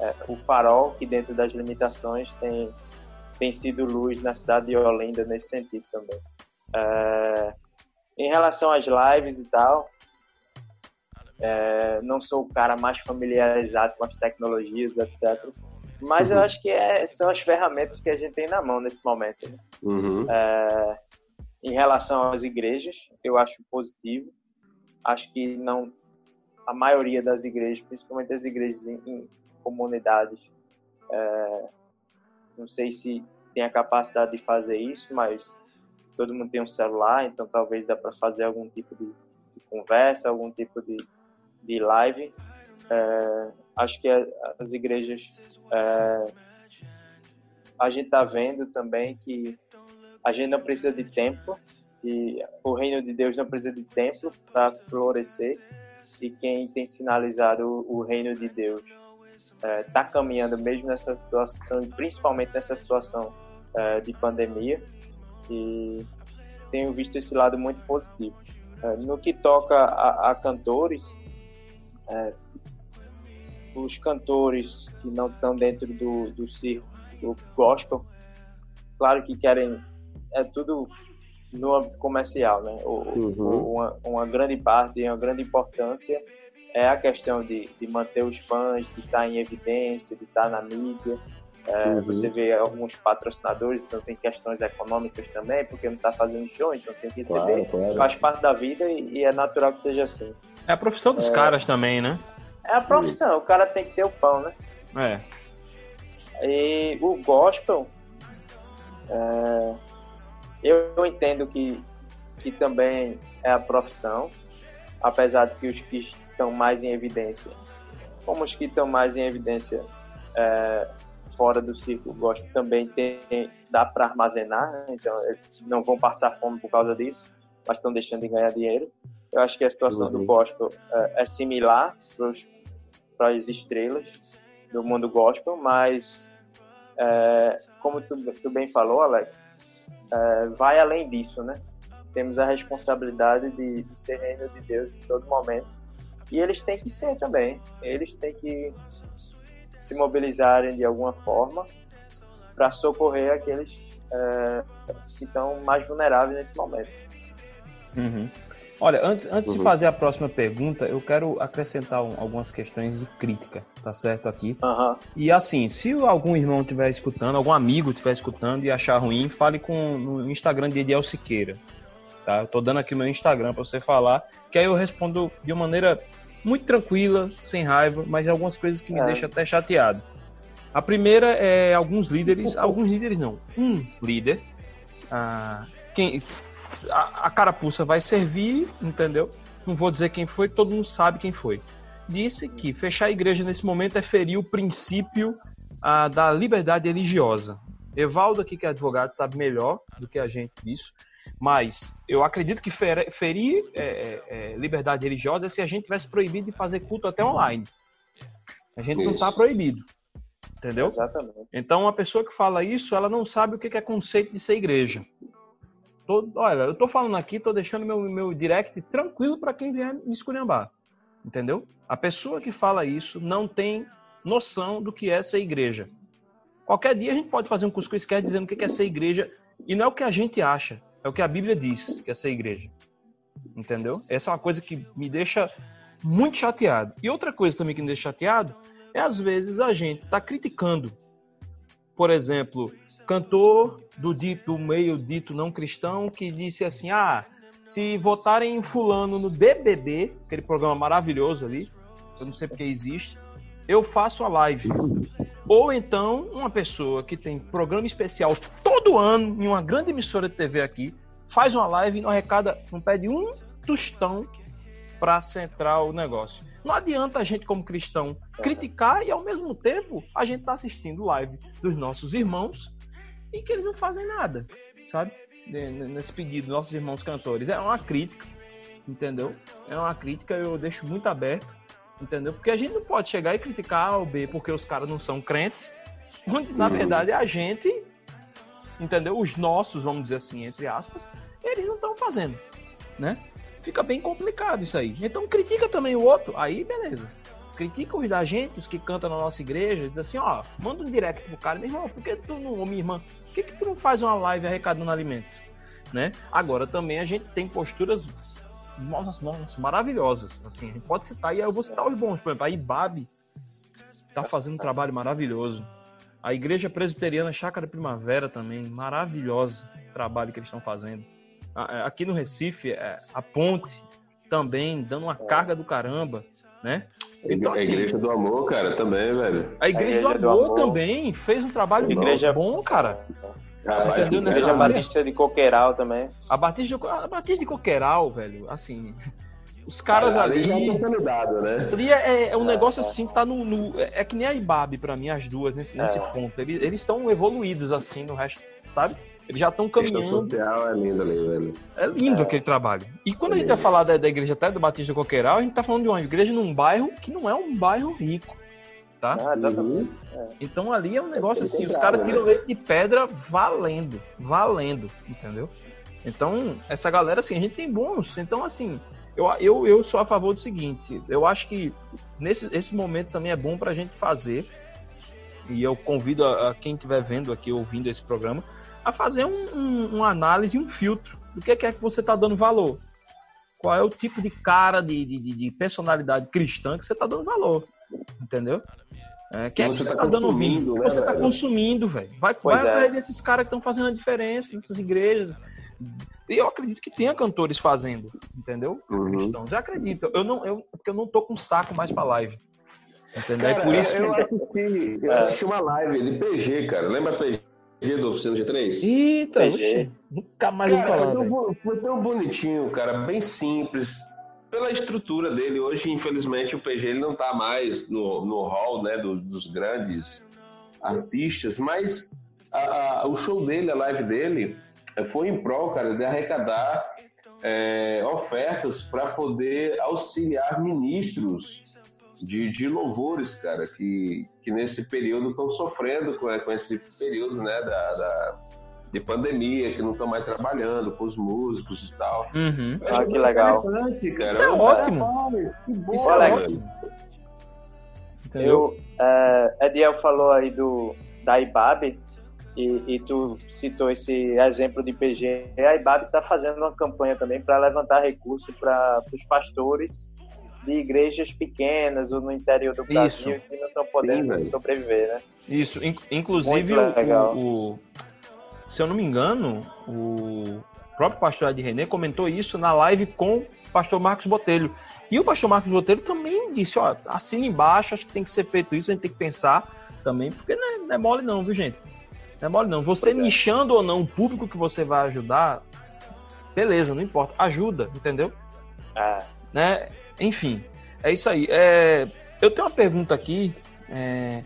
é, o farol, que dentro das limitações tem, tem sido luz na cidade de Olinda nesse sentido também. É, em relação às lives e tal, é, não sou o cara mais familiarizado com as tecnologias, etc. Mas eu acho que é, são as ferramentas que a gente tem na mão nesse momento. Né? Uhum. É, em relação às igrejas, eu acho positivo. Acho que não a maioria das igrejas, principalmente as igrejas em, em comunidades, é, não sei se tem a capacidade de fazer isso, mas todo mundo tem um celular, então talvez dá para fazer algum tipo de, de, conversa, algum tipo de, de live. É, acho que as igrejas, é, a gente está vendo também que a gente não precisa de tempo, e o reino de Deus não precisa de tempo para florescer, e quem tem sinalizado o, o reino de Deus está é, tá caminhando mesmo nessa situação, principalmente nessa situação é, de pandemia e tenho visto esse lado muito positivo. É, no que toca a, a cantores, é, os cantores que não estão dentro do, do circo do gospel, claro que querem, é tudo no âmbito comercial, né? O, uhum. uma, uma, grande parte e uma grande importância é a questão de, de manter os fãs, de estar em evidência, de estar na mídia, é, uhum. Você vê alguns patrocinadores, então tem questões econômicas também, porque não está fazendo show, então tem que receber. Claro, claro. Faz parte da vida e, e, é natural que seja assim. É a profissão dos é... caras também, né? É a profissão, o cara tem que ter o pão, né? É. E o gospel, é... eu entendo que, que também é a profissão, apesar de que os que estão mais em evidência, como os que estão mais em evidência é, fora do ciclo gospel também tem, dá para armazenar, né? então não vão passar fome por causa disso, mas estão deixando de ganhar dinheiro. Eu acho que a situação uhum. do gospel é, é similar para as estrelas do mundo gospel, mas é, como tu, tu, bem falou, Alex, é, vai além disso, né? Temos a responsabilidade de, de ser reino de Deus em todo momento e eles têm que ser também. Eles têm que se mobilizarem de alguma forma para socorrer aqueles é, que estão mais vulneráveis nesse momento. Uhum. Olha, antes, antes uhum. de fazer a próxima pergunta, eu quero acrescentar um, algumas questões de crítica, tá certo aqui? Uhum. E assim, se algum irmão estiver escutando, algum amigo estiver escutando e achar ruim, fale com no Instagram de Ediel Siqueira, tá? Eu tô dando aqui o meu Instagram para você falar, que aí eu respondo de uma maneira muito tranquila, sem raiva, mas algumas coisas que me é. deixam até chateado. A primeira é alguns líderes, alguns líderes não, um líder ah, quem, a, a carapuça vai servir, entendeu? Não vou dizer quem foi, todo mundo sabe quem foi. Disse que fechar a igreja nesse momento é ferir o princípio ah, da liberdade religiosa. Evaldo aqui, que é advogado, sabe melhor do que a gente disso. Mas eu acredito que ferir é, é, é, liberdade religiosa é se a gente tivesse proibido de fazer culto até online. A gente isso. não está proibido. Entendeu? Exatamente. Então, uma pessoa que fala isso, ela não sabe o que é conceito de ser igreja. Tô, olha, eu tô falando aqui, tô deixando meu, meu direct tranquilo para quem vier me esculhambar. Entendeu? A pessoa que fala isso não tem noção do que é ser igreja. Qualquer dia a gente pode fazer um cuscuz quer dizendo o que é ser igreja e não é o que a gente acha, é o que a Bíblia diz que é ser igreja. Entendeu? Essa é uma coisa que me deixa muito chateado. E outra coisa também que me deixa chateado é às vezes a gente está criticando, por exemplo, cantor do dito meio dito não cristão que disse assim: ah, se votarem em fulano no BBB, aquele programa maravilhoso ali, eu não sei porque existe, eu faço a live. Ou então, uma pessoa que tem programa especial todo ano em uma grande emissora de TV aqui, faz uma live e não arrecada, não pede um tostão para centrar o negócio. Não adianta a gente, como cristão, criticar e ao mesmo tempo a gente tá assistindo live dos nossos irmãos e que eles não fazem nada, sabe? Nesse pedido, nossos irmãos cantores. É uma crítica, entendeu? É uma crítica, eu deixo muito aberto, entendeu? Porque a gente não pode chegar e criticar ou B porque os caras não são crentes, onde na uhum. verdade a gente, entendeu? Os nossos, vamos dizer assim, entre aspas, eles não estão fazendo, né? Fica bem complicado isso aí. Então critica também o outro, aí beleza critica os da gente, os que cantam na nossa igreja, diz assim, ó, manda um direct pro cara, meu irmão, por que tu não, minha irmã, por que, que tu não faz uma live arrecadando alimento? Né? Agora também a gente tem posturas nossa, nossa, maravilhosas. Assim, a gente pode citar, e eu vou citar os bons, por exemplo, a IBAB tá fazendo um trabalho maravilhoso. A Igreja Presbiteriana Chácara Primavera também, maravilhosa trabalho que eles estão fazendo. É, aqui no Recife, é, a Ponte também dando uma carga do caramba, né? Então, assim, a Igreja do Amor, cara, também, velho. A Igreja, a igreja do, amor do, Amor também fez um trabalho igreja... bom, cara. Cara, entendeu? A Igreja Batista de Coqueiral também. A Batista de, a Batista de Coqueiral, velho, assim... Os caras cara, ali. ali dado, né? Ali é, é um é, negócio é. assim, tá no, no, É que nem a Ibabe, pra mim, as duas, nesse, nesse é. ponto. Eles estão evoluídos, assim, no resto, sabe? Eles já estão caminhando. é lindo ali, velho. É lindo é. aquele trabalho. E quando é a gente vai falar da, da, igreja até do Batista Coqueiral, a gente tá falando de uma igreja num bairro que não é um bairro rico. Tá? Ah, exatamente. Uhum. Então ali é um negócio assim, os caras tiram né? leite de pedra valendo, valendo, entendeu? Então, essa galera, assim, a gente tem bônus. Então, assim, eu, eu, eu sou a favor do seguinte, eu acho que nesse esse momento também é bom pra gente fazer, e eu convido a, a quem estiver vendo aqui, ouvindo esse programa, a fazer um, um, uma análise, um filtro do que é que, é que você está dando valor. Qual é o tipo de cara, de, de, de personalidade cristã que você está dando valor. Entendeu? É, que, é que você está tá dando ouvindo? Né, você está consumindo, velho. Vai, vai é. atrás desses caras que estão fazendo a diferença, dessas igrejas. E eu acredito que tenha cantores fazendo, entendeu? Uhum. Cristãos. Eu acredito. Eu não, eu, porque eu não tô com saco mais pra live. Entendeu? Cara, é por isso eu que. Assisti, eu assisti uma live de PG, cara. Lembra PG? G do Oficina G3? Eita, oxi, nunca mais cara, falar, foi, tão, foi tão bonitinho, cara, bem simples. Pela estrutura dele, hoje, infelizmente, o PG ele não está mais no, no hall né, do, dos grandes artistas, mas a, a, o show dele, a live dele, é, foi em prol, cara, de arrecadar é, ofertas para poder auxiliar ministros de, de louvores, cara, que, que nesse período estão sofrendo com, com esse período, né, da, da de pandemia, que não estão mais trabalhando com os músicos e tal. Uhum. Ah, que legal. Cara. Isso é ótimo. Isso é ótimo. Eu, uh, Ediel falou aí do, da IBAB, e, e, tu citou esse exemplo de PG. A IBAB está fazendo uma campanha também para levantar recursos para os pastores de igrejas pequenas ou no interior do Brasil Isso. que não estão podendo Sim, sobreviver, né? Isso, inclusive o, o, se eu não me engano, o próprio pastor Ed René comentou isso na live com o pastor Marcos Botelho. E o pastor Marcos Botelho também disse, ó, assina embaixo, acho que tem que ser feito isso, a gente tem que pensar também, porque não é, não é mole não, viu gente? Não é mole não. Você pois é. nichando é. ou não o público que você vai ajudar, beleza, não importa. Ajuda, entendeu? É. Né? Enfim, é isso aí. É, eu tenho uma pergunta aqui, é,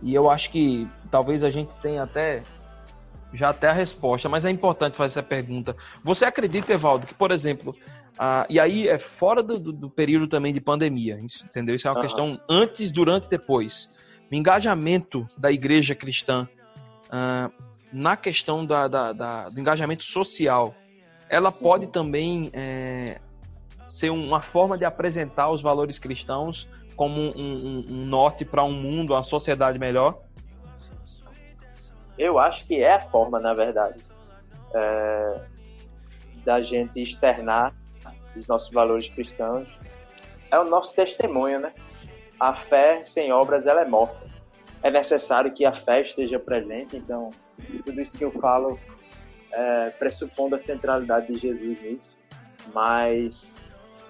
e eu acho que talvez a gente tenha até já até a resposta, mas é importante fazer essa pergunta. Você acredita, Evaldo, que, por exemplo, ah, e aí é fora do, do, do, período também de pandemia, entendeu? Isso é uma uhum. questão antes, durante e depois. O engajamento da igreja cristã ah, na questão da, da, da, do engajamento social, ela pode também é, ser uma forma de apresentar os valores cristãos como um, um, um norte para um mundo, uma sociedade melhor? Eu acho que é a forma, na verdade, é, da gente externar os nossos valores cristãos. É o nosso testemunho, né? A fé sem obras ela é morta. É necessário que a fé esteja presente, então tudo isso que eu falo é, pressupondo a centralidade de Jesus nisso, mas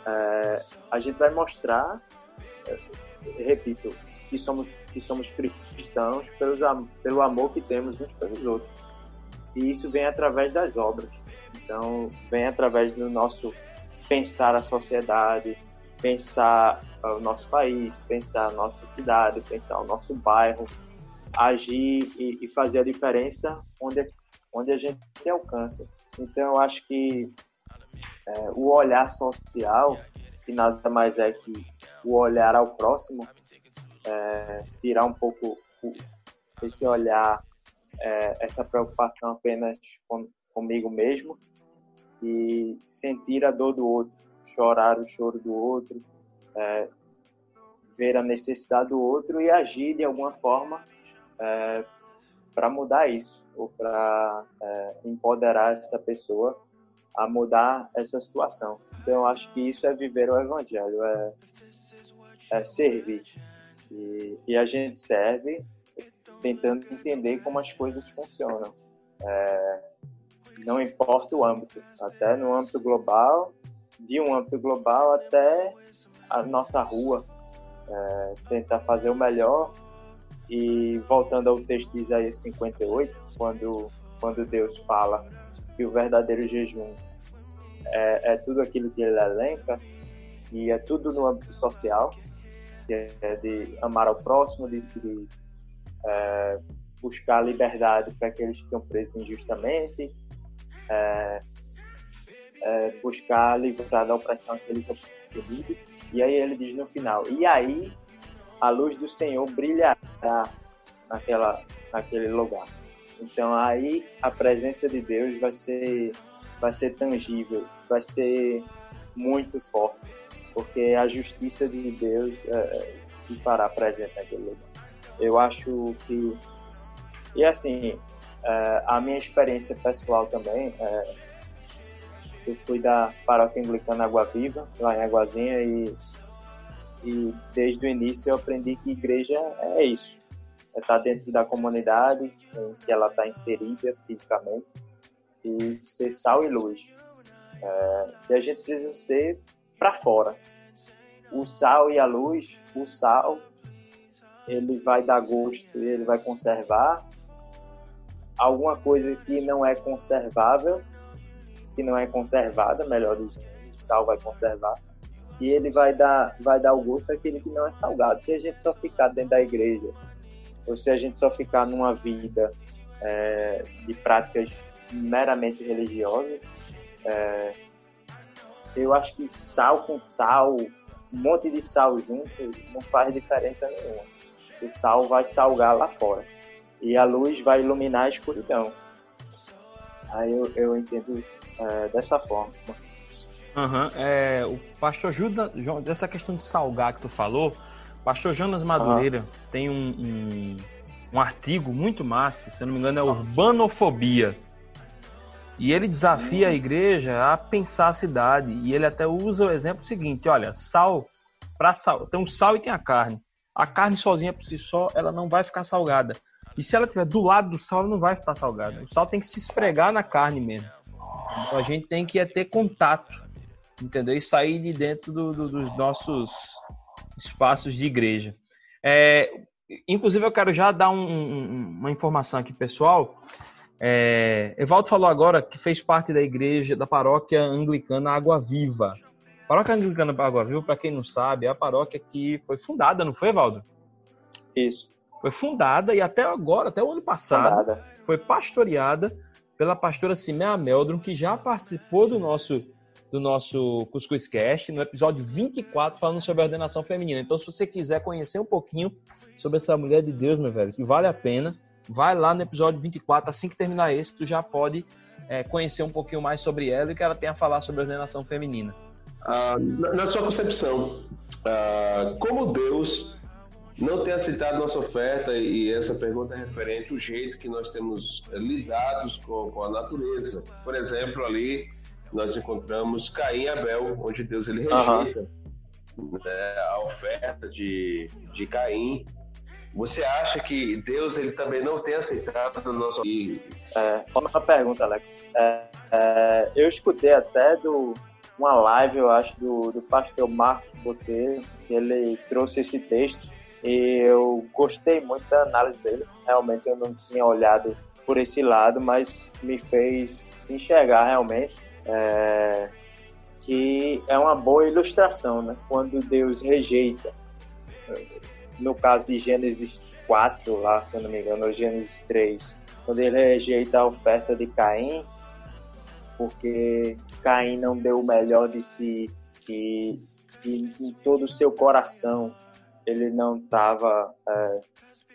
é, a gente vai mostrar, é, repito, que somos, que somos cristãos pelos, pelo amor que temos uns pelos outros. E isso vem através das obras. Então, vem através do nosso pensar a sociedade, pensar o nosso país, pensar a nossa cidade, pensar o nosso bairro, agir e, e fazer a diferença onde, onde a gente alcança. Então, eu acho que é, o olhar social, que nada mais é que o olhar ao próximo, é, tirar um pouco esse olhar, é, essa preocupação apenas com, comigo mesmo e sentir a dor do outro, chorar o choro do outro, é, ver a necessidade do outro e agir de alguma forma é, para mudar isso ou para é, empoderar essa pessoa a mudar essa situação. Então, eu acho que isso é viver o evangelho, é, é servir. E, e, a gente serve tentando entender como as coisas funcionam. É, não importa o âmbito, até no âmbito global, de um âmbito global até a nossa rua, é, tentar fazer o melhor. E voltando ao texto de Isaías 58, quando, quando Deus fala que o verdadeiro jejum é, é tudo aquilo que ele elenca, e é tudo no âmbito social, que é de amar ao próximo, de, de é, buscar liberdade para aqueles que estão presos injustamente, é, é, buscar livrar da opressão aqueles oprimidos. E aí ele diz no final: E aí a luz do Senhor brilhará naquela, naquele lugar. Então aí a presença de Deus vai ser, vai ser tangível, vai ser muito forte, porque a justiça de Deus é, se fará presente naquele lugar. Eu acho que. E assim, é, a minha experiência pessoal também, é, eu fui da paróquia anglicana Água Viva, lá em Águazinha, e, e desde o início eu aprendi que igreja é isso. É estar dentro da comunidade em que ela está inserida fisicamente e ser sal e luz. É, e a gente precisa ser para fora. O sal e a luz, o sal ele vai dar gosto, ele vai conservar alguma coisa que não é conservável, que não é conservada, melhor dizendo, o sal vai conservar, e ele vai dar, vai dar o gosto àquele que não é salgado. Se a gente só ficar dentro da igreja, ou se a gente só ficar numa vida é, de práticas meramente religiosas, é, eu acho que sal com sal, um monte de sal junto, não faz diferença nenhuma. O sal vai salgar lá fora e a luz vai iluminar a escuridão. Aí eu, eu entendo é, dessa forma. Uhum. É, o pastor Judas, dessa questão de salgar que tu falou, pastor Jonas Madureira tem um, um, um, artigo muito massa, se não me engano é Urbanofobia. E ele desafia a igreja a pensar a cidade. E ele até usa o exemplo seguinte: olha, sal, para sal, tem o sal e tem a carne. A carne sozinha por si só, ela não vai ficar salgada. E se ela estiver do lado do sal, ela não vai ficar salgada. O sal tem que se esfregar na carne mesmo. Então a gente tem que é ter contato, entendeu? E sair de dentro do, do, dos nossos espaços de igreja. É, inclusive, eu quero já dar um, um, uma informação aqui, pessoal. É, Evaldo falou agora que fez parte da igreja, da paróquia anglicana Água Viva. A paróquia anglicana Água Viva, para quem não sabe, é a paróquia que foi fundada, não foi, Evaldo? Isso. Foi fundada e até agora, até o ano passado, fundada. foi pastoreada pela pastora Simea Meldrum, que já participou do nosso do nosso Cuscuz Cast, no episódio 24, falando sobre ordenação feminina. Então, se você quiser conhecer um pouquinho sobre essa mulher de Deus, meu velho, que vale a pena, vai lá no episódio 24, assim que terminar esse, tu já pode é, conhecer um pouquinho mais sobre ela e que ela tem a falar sobre ordenação feminina. Ah, na sua concepção, ah, como Deus não tem aceitado nossa oferta e essa pergunta é referente ao jeito que nós temos eh, lidados com, com a natureza. Por exemplo, ali nós encontramos Caim e Abel, onde Deus ele rejeita uhum. né, a oferta de, de Caim. Você acha que Deus ele também não tem aceitado o nosso é, uma pergunta, Alex. É, é, eu escutei até do uma live, eu acho, do, do pastor Marcos Botelho, que ele trouxe esse texto e eu gostei muito da análise dele. Realmente eu não tinha olhado por esse lado, mas me fez enxergar realmente é, que é uma boa ilustração, né? Quando Deus rejeita, no caso de Gênesis 4, lá, se não me engano, ou Gênesis 3, quando ele rejeita a oferta de Caim, porque Caim não deu o melhor de si e, e em todo o seu coração ele não estava é,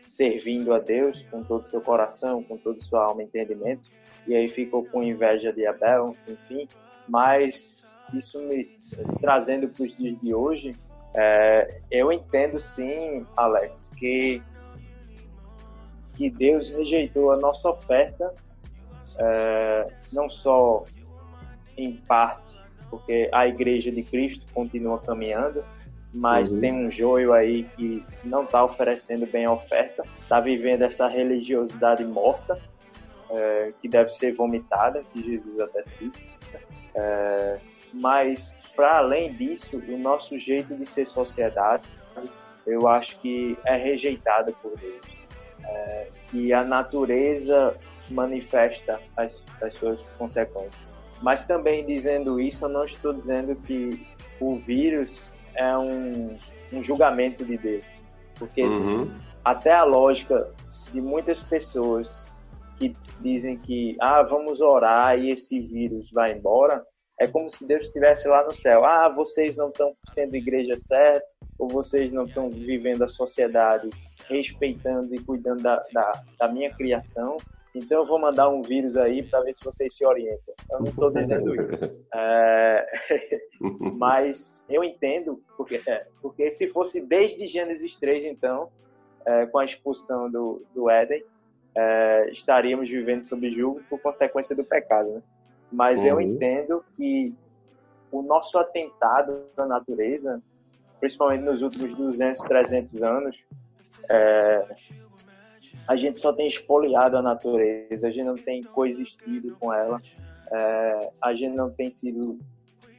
servindo a Deus com todo o seu coração, com toda a sua alma e entendimento, e aí ficou com inveja de Abel, enfim. Mas isso me trazendo para os dias de hoje, é, eu entendo sim, Alex, que, que Deus rejeitou a nossa oferta, é, não só em parte, porque a igreja de Cristo continua caminhando, mas uhum. tem um joio aí que não está oferecendo bem a oferta, está vivendo essa religiosidade morta, é, que deve ser vomitada, que Jesus até cita. É, mas, para além disso, o nosso jeito de ser sociedade, eu acho que é rejeitado por Deus. É, e a natureza manifesta as, as suas consequências. Mas também dizendo isso, eu não estou dizendo que o vírus é um, um julgamento de Deus. Porque uhum. até a lógica de muitas pessoas que dizem que ah, vamos orar e esse vírus vai embora, é como se Deus estivesse lá no céu. Ah, vocês não estão sendo igreja certa, ou vocês não estão vivendo a sociedade respeitando e cuidando da, da, da minha criação, então eu vou mandar um vírus aí para ver se vocês se orientam. Eu não estou dizendo isso. É... Mas eu entendo, porque, é, porque se fosse desde Gênesis 3, então, é, com a expulsão do, do Éden, é, estaríamos vivendo sob julgo por consequência do pecado. Né? Mas uhum. eu entendo que o nosso atentado à natureza, principalmente nos últimos 200, 300 anos, é, a gente só tem espoliado a natureza, a gente não tem coexistido com ela, é, a gente não tem sido,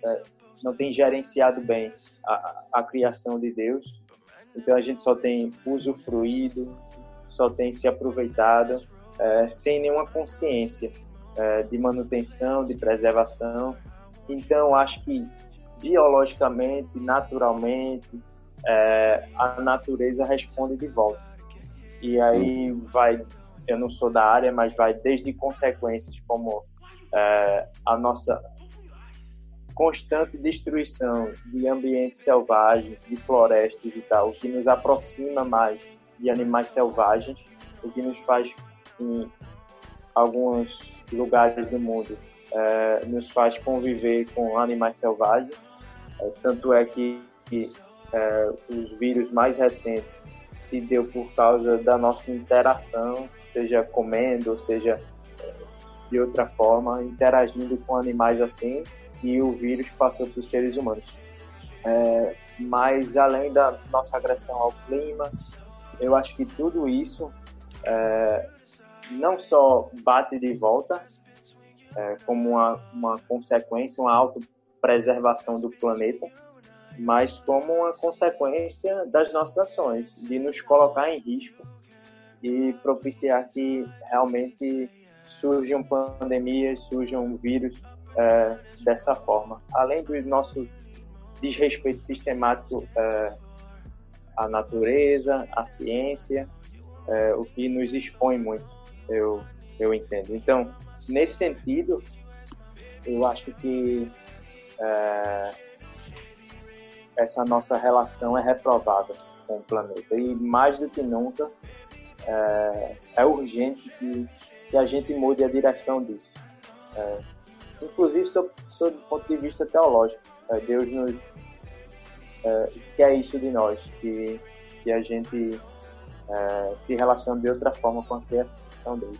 é, não tem gerenciado bem a, a, criação de Deus, então a gente só tem usufruído, só tem se aproveitado é, sem nenhuma consciência é, de manutenção, de preservação. Então acho que biologicamente, naturalmente, é, a natureza responde de volta. E aí vai, eu não sou da área, mas vai desde consequências como é, a nossa constante destruição de ambientes selvagens, de florestas e tal, o que nos aproxima mais de animais selvagens, o que nos faz, em alguns lugares do mundo, é, nos faz conviver com animais selvagens. É, tanto é que, que é, os vírus mais recentes se deu por causa da nossa interação, seja comendo, seja eh, de outra forma, interagindo com animais assim, e o vírus passou para os seres humanos. É, mas além da nossa agressão ao clima, eu acho que tudo isso é, não só bate de volta, é, como uma, uma consequência, uma autopreservação do planeta, mas como uma consequência das nossas ações, de nos colocar em risco e propiciar que realmente surjam pandemias, surjam vírus é, dessa forma. Além do nosso desrespeito sistemático é, à natureza, à ciência, é, o que nos expõe muito, eu, eu entendo. Então, nesse sentido, eu acho que é, essa nossa relação é reprovável com o planeta. E mais do que nunca, é, é urgente que, que, a gente mude a direção disso. É, inclusive, sob, sob o ponto de vista teológico. É, Deus nos é, quer isso de nós, que, que a gente é, se relacione de outra forma com a criação dele.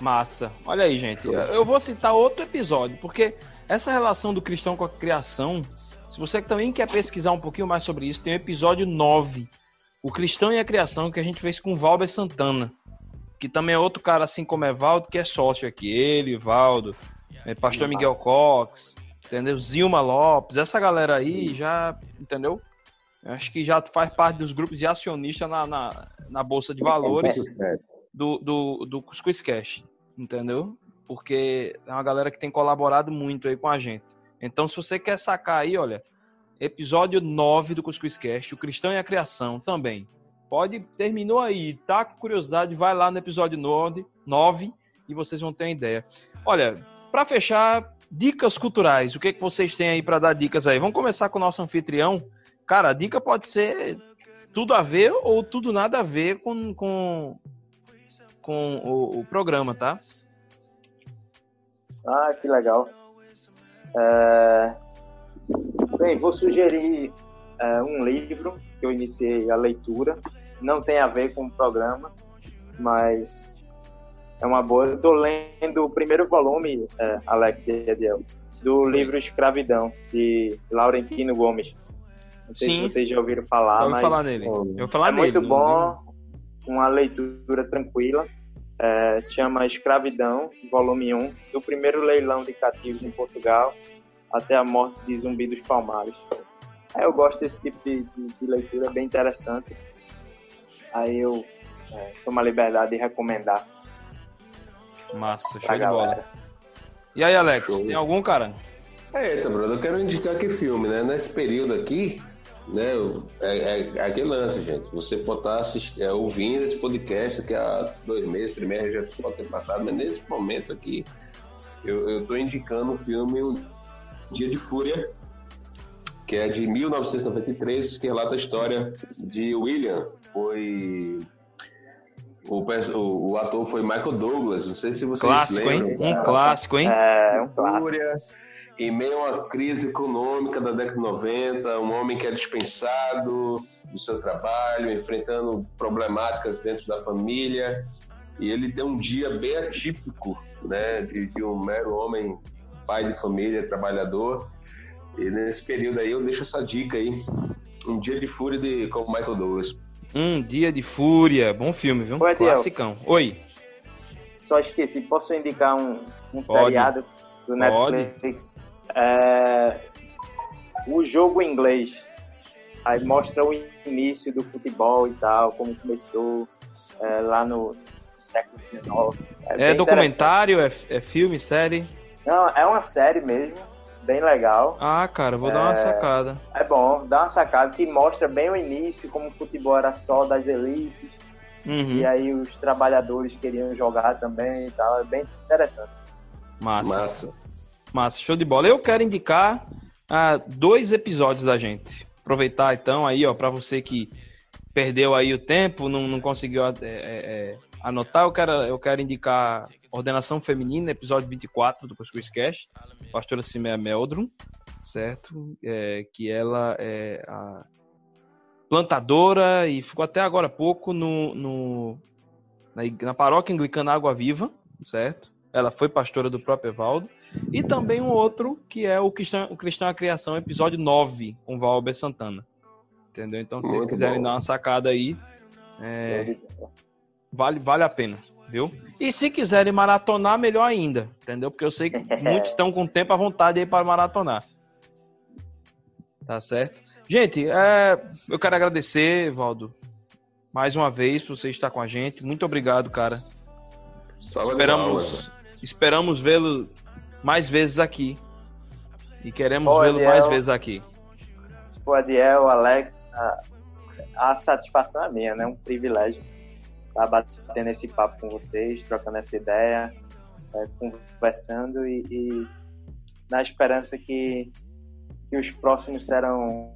Massa. Olha aí, gente. Eu vou citar outro episódio, porque essa relação do cristão com a criação, se você também quer pesquisar um pouquinho mais sobre isso, tem o episódio 9, O Cristão e a Criação, que a gente fez com o Valber Santana, que também é outro cara assim como é Valdo, que é sócio aqui. Ele, Valdo, é Pastor Miguel Cox, entendeu? Zilma Lopes, essa galera aí já, entendeu? Acho que já faz parte dos grupos de acionistas na, na, na Bolsa de Valores do, do, do Cuscuz Cash, entendeu? Porque é uma galera que tem colaborado muito aí com a gente. Então, se você quer sacar aí, olha, episódio 9 do Cuscuz Cast, o Cristão e a Criação também. Pode, terminou aí, tá com curiosidade, vai lá no episódio 9, 9 e vocês vão ter uma ideia. Olha, para fechar, dicas culturais. O que, é que vocês têm aí para dar dicas aí? Vamos começar com o nosso anfitrião. Cara, a dica pode ser tudo a ver ou tudo nada a ver com, com, com o, o programa, tá? Ah, que legal. É... Bem, vou sugerir é, um livro que eu iniciei a leitura. Não tem a ver com o programa, mas é uma boa. Eu estou lendo o primeiro volume, é, Alex e Ediel, do livro Escravidão, de Laurentino Gomes. Não sei Sim. se vocês já ouviram falar, eu mas falar nele. Eu falar é nele, muito bom, uma leitura tranquila. É, se chama Escravidão, volume 1, do primeiro leilão de cativos em Portugal até a morte de Zumbi dos Palmares. Aí eu gosto desse tipo de, de, de leitura, é bem interessante. Aí eu é, tomo a liberdade de recomendar. Massa, show de bola. E aí, Alex, show. tem algum, cara? Eita, Bruno, eu quero indicar que filme, né? Nesse período aqui, né? É, é, é aquele lance, gente. Você pode estar assistindo, é, ouvindo esse podcast que há dois meses, três meses já pode ter passado, mas nesse momento aqui, eu estou indicando o filme Dia de Fúria, que é de 1993, que relata a história de William. Foi o, o, o, ator foi Michael Douglas, não sei se vocês clássico, lembram. Hein? Um clássico, hein? É, um clássico. Em meio a uma crise econômica da década de 90, um homem que é dispensado do seu trabalho, enfrentando problemáticas dentro da família, e ele tem um dia bem atípico, né, de, de um mero homem, pai de família, trabalhador. E nesse período aí eu deixo essa dica aí, um dia de fúria de com Michael Douglas. Um Dia de Fúria. Bom filme, viu? Oi, Classicão. Oi. Só esqueci, posso indicar um, um seriado do Netflix? É... O jogo em inglês. Aí mostra o início do futebol e tal, como começou é, lá no século XIX. É, é documentário, é, é filme, série? Não, é uma série mesmo bem legal. Ah, cara, vou dar uma é, sacada. É bom, dá uma sacada que mostra bem o início, como o futebol era só das elites. Uhum. E aí os trabalhadores queriam jogar também e tal. É bem interessante. Massa. Massa. Massa, show de bola. Eu quero indicar ah, dois episódios da gente. Aproveitar então aí, ó, para você que perdeu aí o tempo, não, não conseguiu é, é, é, anotar, eu quero, eu quero indicar Ordenação Feminina, episódio 24 do Cuscuz Cash, pastora Cimea Meldrum, certo? É, que ela é a plantadora e ficou até agora há pouco no, no na, na, paróquia anglicana Água Viva, certo? Ela foi pastora do próprio Evaldo. E também um outro que é o Cristão, o Cristão à Criação, episódio 9, com Valber Santana. Entendeu? Então, se vocês quiserem bom. dar uma sacada aí, é, vale, vale a pena viu? E se quiserem maratonar, melhor ainda, entendeu? Porque eu sei que muitos estão com tempo à vontade aí para maratonar. Tá certo? Gente, é, eu quero agradecer, Valdo, mais uma vez por você estar com a gente. Muito obrigado, cara. Salve esperamos esperamos vê-lo mais vezes aqui. E queremos vê-lo mais vezes aqui. O Adiel, Alex, a, a satisfação é minha, né? Um privilégio estar batendo esse papo com vocês, trocando essa ideia, é, conversando e, e na esperança que que os próximos serão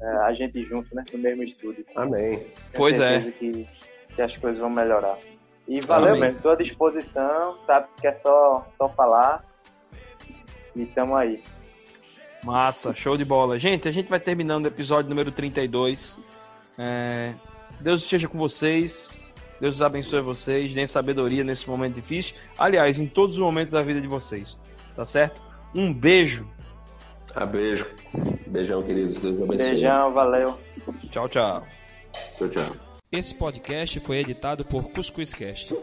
é, a gente junto, né? No mesmo estúdio. Amém. Tenho pois é. Que, que as coisas vão melhorar. E valeu Amém. mesmo, estou à disposição, sabe que é só, só falar. E tamo aí. Massa, show de bola. Gente, a gente vai terminando o episódio número 32. É... Deus esteja com vocês. Deus abençoe vocês. Dê sabedoria nesse momento difícil. Aliás, em todos os momentos da vida de vocês. Tá certo? Um beijo ah, beijo. Beijão, queridos. Deus abençoe. Beijão, valeu. Tchau, tchau. Tchau, tchau. Esse podcast foi editado por Cuscuz Cast.